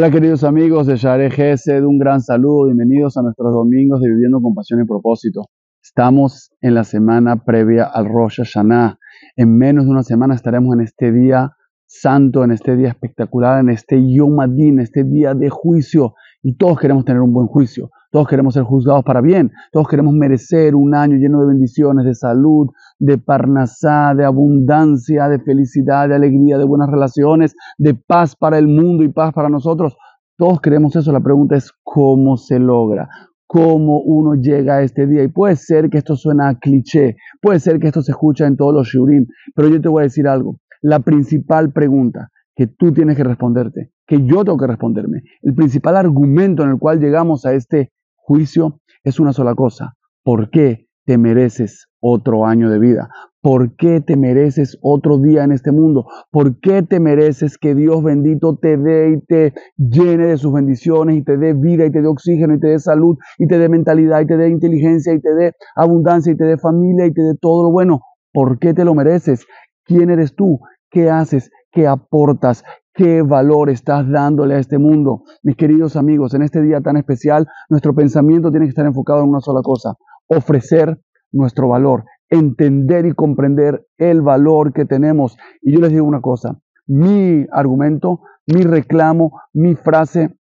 Hola queridos amigos de Share Gesed, un gran saludo, bienvenidos a nuestros domingos de Viviendo con Pasión y Propósito. Estamos en la semana previa al Rosh Hashanah. En menos de una semana estaremos en este día santo, en este día espectacular, en este Yom Adin, en este día de juicio. Y todos queremos tener un buen juicio, todos queremos ser juzgados para bien, todos queremos merecer un año lleno de bendiciones, de salud, de parnasá, de abundancia, de felicidad, de alegría, de buenas relaciones, de paz para el mundo y paz para nosotros. Todos queremos eso. La pregunta es cómo se logra, cómo uno llega a este día. Y puede ser que esto suena a cliché, puede ser que esto se escucha en todos los shurim, pero yo te voy a decir algo. La principal pregunta que tú tienes que responderte, que yo tengo que responderme, el principal argumento en el cual llegamos a este juicio es una sola cosa. ¿Por qué te mereces otro año de vida? ¿Por qué te mereces otro día en este mundo? ¿Por qué te mereces que Dios bendito te dé y te llene de sus bendiciones y te dé vida y te dé oxígeno y te dé salud y te dé mentalidad y te dé inteligencia y te dé abundancia y te dé familia y te dé todo lo bueno? ¿Por qué te lo mereces? ¿Quién eres tú? ¿Qué haces? ¿Qué aportas? ¿Qué valor estás dándole a este mundo? Mis queridos amigos, en este día tan especial, nuestro pensamiento tiene que estar enfocado en una sola cosa, ofrecer nuestro valor, entender y comprender el valor que tenemos. Y yo les digo una cosa, mi argumento, mi reclamo, mi frase,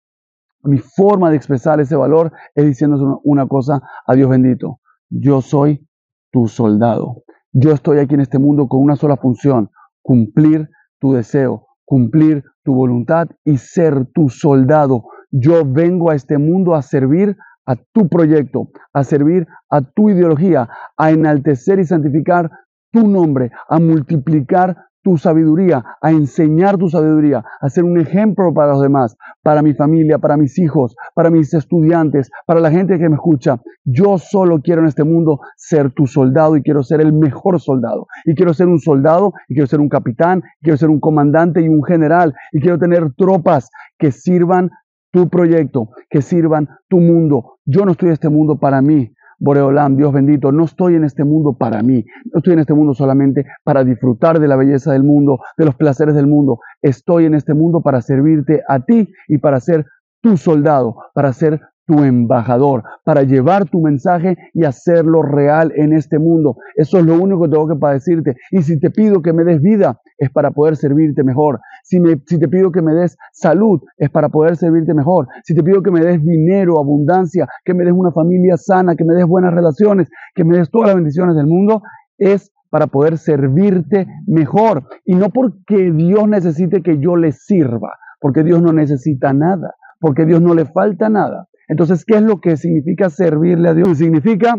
mi forma de expresar ese valor es diciendo una cosa a Dios bendito. Yo soy tu soldado. Yo estoy aquí en este mundo con una sola función, cumplir tu deseo, cumplir tu voluntad y ser tu soldado. Yo vengo a este mundo a servir a tu proyecto, a servir a tu ideología, a enaltecer y santificar tu nombre, a multiplicar tu sabiduría, a enseñar tu sabiduría, a ser un ejemplo para los demás, para mi familia, para mis hijos, para mis estudiantes, para la gente que me escucha. Yo solo quiero en este mundo ser tu soldado y quiero ser el mejor soldado. Y quiero ser un soldado, y quiero ser un capitán, y quiero ser un comandante y un general, y quiero tener tropas que sirvan tu proyecto, que sirvan tu mundo. Yo no estoy en este mundo para mí, Boreolam, Dios bendito, no estoy en este mundo para mí, no estoy en este mundo solamente para disfrutar de la belleza del mundo, de los placeres del mundo, estoy en este mundo para servirte a ti y para ser tu soldado, para ser tu embajador, para llevar tu mensaje y hacerlo real en este mundo. Eso es lo único que tengo que decirte. Y si te pido que me des vida, es para poder servirte mejor. Si, me, si te pido que me des salud, es para poder servirte mejor. Si te pido que me des dinero, abundancia, que me des una familia sana, que me des buenas relaciones, que me des todas las bendiciones del mundo, es para poder servirte mejor. Y no porque Dios necesite que yo le sirva, porque Dios no necesita nada, porque Dios no le falta nada. Entonces, ¿qué es lo que significa servirle a Dios? Significa,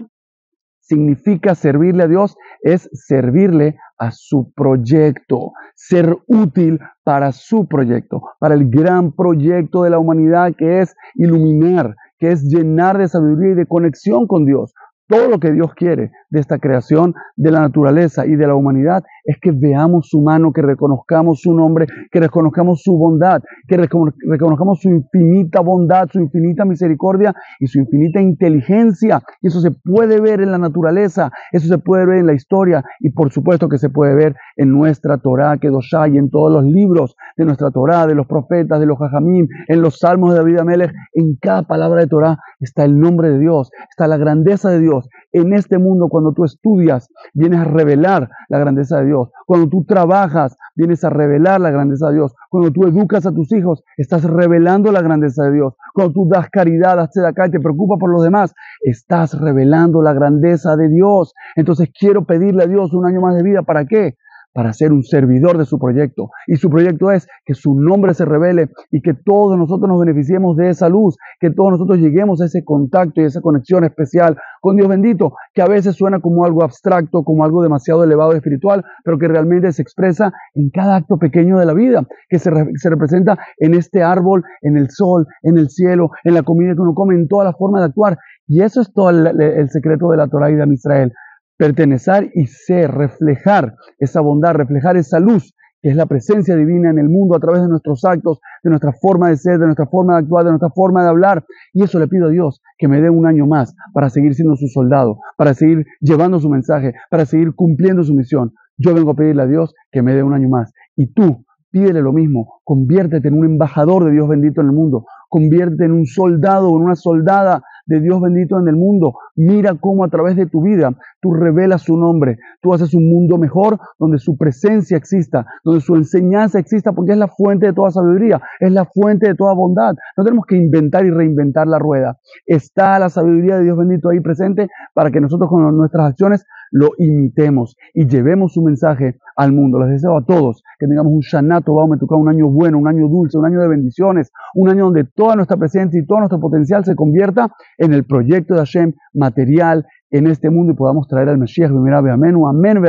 significa servirle a Dios es servirle a su proyecto, ser útil para su proyecto, para el gran proyecto de la humanidad que es iluminar, que es llenar de sabiduría y de conexión con Dios. Todo lo que Dios quiere de esta creación de la naturaleza y de la humanidad es que veamos su mano, que reconozcamos su nombre, que reconozcamos su bondad, que reconozcamos su infinita bondad, su infinita misericordia y su infinita inteligencia. Y eso se puede ver en la naturaleza, eso se puede ver en la historia y por supuesto que se puede ver en nuestra Torah, Kedoshá y en todos los libros de nuestra Torah, de los profetas, de los Jajamim, en los salmos de David Amelech. En cada palabra de Torah está el nombre de Dios, está la grandeza de Dios en este mundo, cuando tú estudias, vienes a revelar la grandeza de Dios. Cuando tú trabajas, vienes a revelar la grandeza de Dios. Cuando tú educas a tus hijos, estás revelando la grandeza de Dios. Cuando tú das caridad, de acá y te preocupas por los demás, estás revelando la grandeza de Dios. Entonces quiero pedirle a Dios un año más de vida. ¿Para qué? Para ser un servidor de su proyecto. Y su proyecto es que su nombre se revele y que todos nosotros nos beneficiemos de esa luz, que todos nosotros lleguemos a ese contacto y esa conexión especial con Dios bendito, que a veces suena como algo abstracto, como algo demasiado elevado espiritual, pero que realmente se expresa en cada acto pequeño de la vida, que se, se representa en este árbol, en el sol, en el cielo, en la comida que uno come, en toda la forma de actuar. Y eso es todo el, el secreto de la Torah y de Israel pertenecer y ser, reflejar esa bondad, reflejar esa luz que es la presencia divina en el mundo a través de nuestros actos, de nuestra forma de ser, de nuestra forma de actuar, de nuestra forma de hablar. Y eso le pido a Dios, que me dé un año más para seguir siendo su soldado, para seguir llevando su mensaje, para seguir cumpliendo su misión. Yo vengo a pedirle a Dios que me dé un año más. Y tú, pídele lo mismo, conviértete en un embajador de Dios bendito en el mundo, conviértete en un soldado o en una soldada de Dios bendito en el mundo. Mira cómo a través de tu vida tú revelas su nombre, tú haces un mundo mejor donde su presencia exista, donde su enseñanza exista, porque es la fuente de toda sabiduría, es la fuente de toda bondad. No tenemos que inventar y reinventar la rueda. Está la sabiduría de Dios bendito ahí presente para que nosotros con nuestras acciones lo imitemos y llevemos su mensaje al mundo. Les deseo a todos que tengamos un Shanato tocar un año bueno, un año dulce, un año de bendiciones, un año donde toda nuestra presencia y todo nuestro potencial se convierta en el proyecto de Hashem material en este mundo y podamos traer al Mashiach, amén,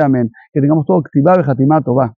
amén, que tengamos todo activado y va.